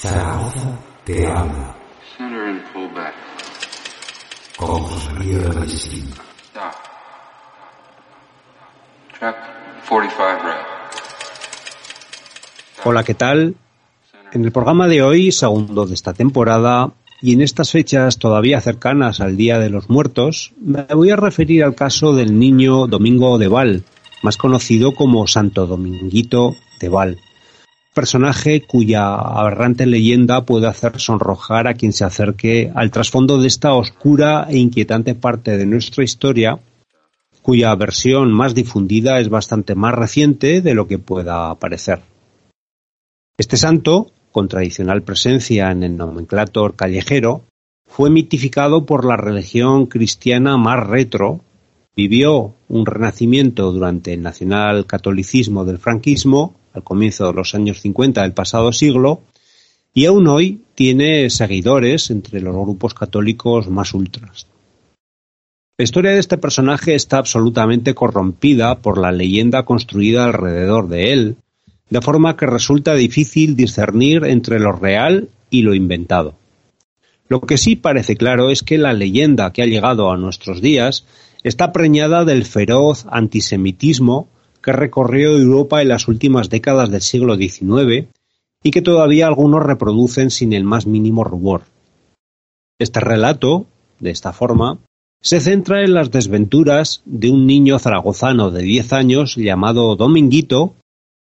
Zaragoza te habla. Center and pull back. Con José María de Ballestín. Stop. Track 45 right. Hola, ¿qué tal? En el programa de hoy, segundo de esta temporada, y en estas fechas todavía cercanas al Día de los Muertos, me voy a referir al caso del niño Domingo de Val, más conocido como Santo Dominguito de Val, personaje cuya aberrante leyenda puede hacer sonrojar a quien se acerque al trasfondo de esta oscura e inquietante parte de nuestra historia, cuya versión más difundida es bastante más reciente de lo que pueda parecer. Este santo con tradicional presencia en el nomenclator callejero, fue mitificado por la religión cristiana más retro, vivió un renacimiento durante el nacional catolicismo del franquismo, al comienzo de los años 50 del pasado siglo, y aún hoy tiene seguidores entre los grupos católicos más ultras. La historia de este personaje está absolutamente corrompida por la leyenda construida alrededor de él, de forma que resulta difícil discernir entre lo real y lo inventado. Lo que sí parece claro es que la leyenda que ha llegado a nuestros días está preñada del feroz antisemitismo que recorrió Europa en las últimas décadas del siglo XIX y que todavía algunos reproducen sin el más mínimo rubor. Este relato, de esta forma, se centra en las desventuras de un niño zaragozano de diez años llamado Dominguito,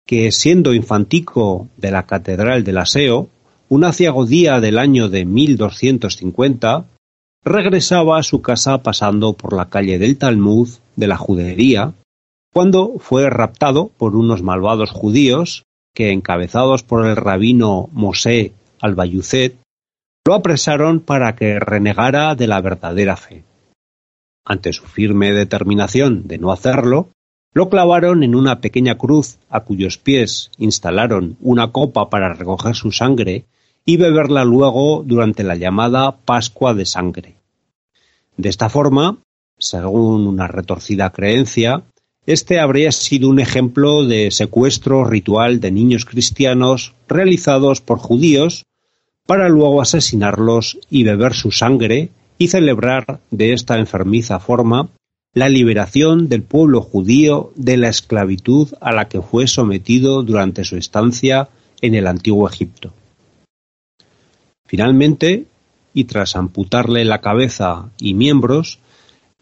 que siendo infantico de la Catedral del Aseo, un aciago día del año de 1250, regresaba a su casa pasando por la calle del Talmud de la Judería, cuando fue raptado por unos malvados judíos que, encabezados por el rabino Mosé Albayucet, lo apresaron para que renegara de la verdadera fe. Ante su firme determinación de no hacerlo, lo clavaron en una pequeña cruz a cuyos pies instalaron una copa para recoger su sangre y beberla luego durante la llamada Pascua de Sangre. De esta forma, según una retorcida creencia, este habría sido un ejemplo de secuestro ritual de niños cristianos realizados por judíos para luego asesinarlos y beber su sangre y celebrar de esta enfermiza forma la liberación del pueblo judío de la esclavitud a la que fue sometido durante su estancia en el antiguo Egipto. Finalmente, y tras amputarle la cabeza y miembros,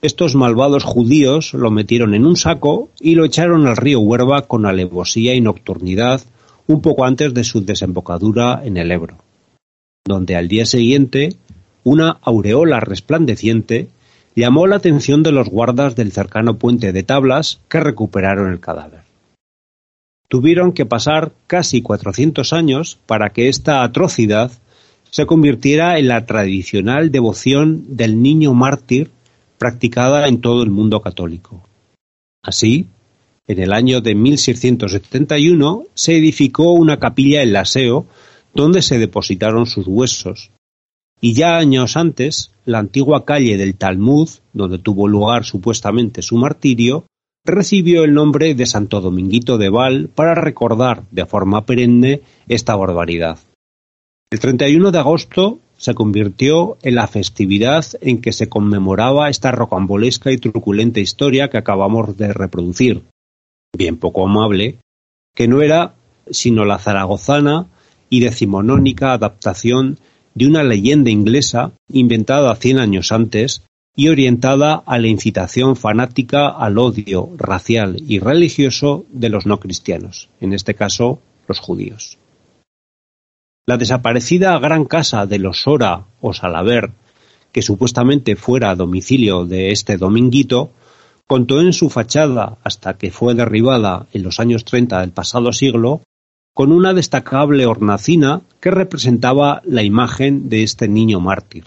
estos malvados judíos lo metieron en un saco y lo echaron al río Huerva con alevosía y nocturnidad un poco antes de su desembocadura en el Ebro, donde al día siguiente una aureola resplandeciente llamó la atención de los guardas del cercano puente de tablas que recuperaron el cadáver. Tuvieron que pasar casi cuatrocientos años para que esta atrocidad se convirtiera en la tradicional devoción del niño mártir practicada en todo el mundo católico. Así, en el año de 1671 se edificó una capilla en Laseo donde se depositaron sus huesos, y ya años antes, la antigua calle del Talmud, donde tuvo lugar supuestamente su martirio, recibió el nombre de Santo Dominguito de Val para recordar de forma perenne esta barbaridad. El 31 de agosto se convirtió en la festividad en que se conmemoraba esta rocambolesca y truculenta historia que acabamos de reproducir, bien poco amable, que no era sino la zaragozana y decimonónica adaptación de una leyenda inglesa inventada cien años antes y orientada a la incitación fanática al odio racial y religioso de los no cristianos, en este caso los judíos. La desaparecida gran casa de los Sora o Salaver, que supuestamente fuera domicilio de este dominguito, contó en su fachada, hasta que fue derribada en los años 30 del pasado siglo, con una destacable hornacina que representaba la imagen de este niño mártir.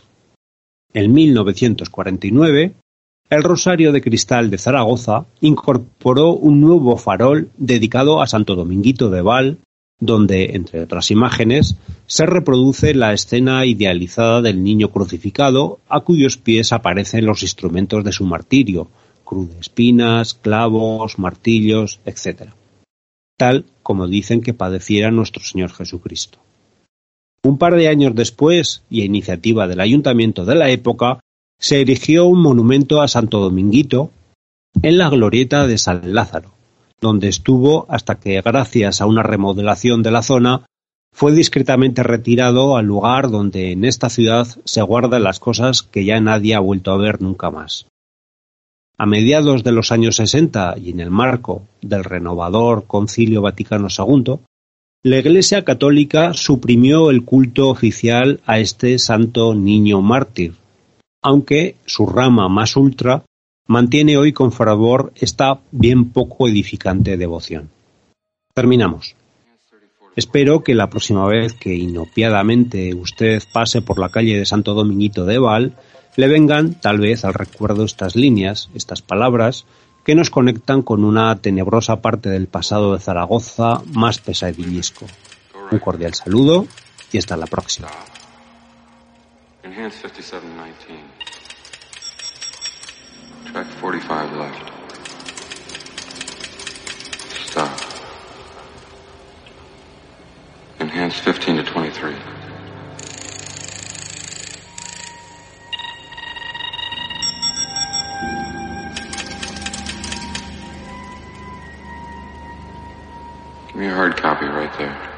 En 1949, el Rosario de Cristal de Zaragoza incorporó un nuevo farol dedicado a Santo Dominguito de Val, donde, entre otras imágenes, se reproduce la escena idealizada del niño crucificado a cuyos pies aparecen los instrumentos de su martirio, cruz de espinas, clavos, martillos, etc. Tal como dicen que padeciera nuestro Señor Jesucristo. Un par de años después, y a iniciativa del ayuntamiento de la época, se erigió un monumento a Santo Dominguito en la glorieta de San Lázaro, donde estuvo hasta que, gracias a una remodelación de la zona, fue discretamente retirado al lugar donde en esta ciudad se guardan las cosas que ya nadie ha vuelto a ver nunca más. A mediados de los años sesenta y en el marco del renovador Concilio Vaticano II, la Iglesia Católica suprimió el culto oficial a este santo niño mártir, aunque su rama más ultra mantiene hoy con fervor esta bien poco edificante devoción. Terminamos. Espero que la próxima vez que inopiadamente usted pase por la calle de Santo Dominguito de Val, le vengan tal vez al recuerdo estas líneas, estas palabras, que nos conectan con una tenebrosa parte del pasado de Zaragoza más pesadillesco. Un cordial saludo y hasta la próxima. Enhance 5719. Track 45 left. Stop. Enhance 15 to 23. Give me a hard copy right there.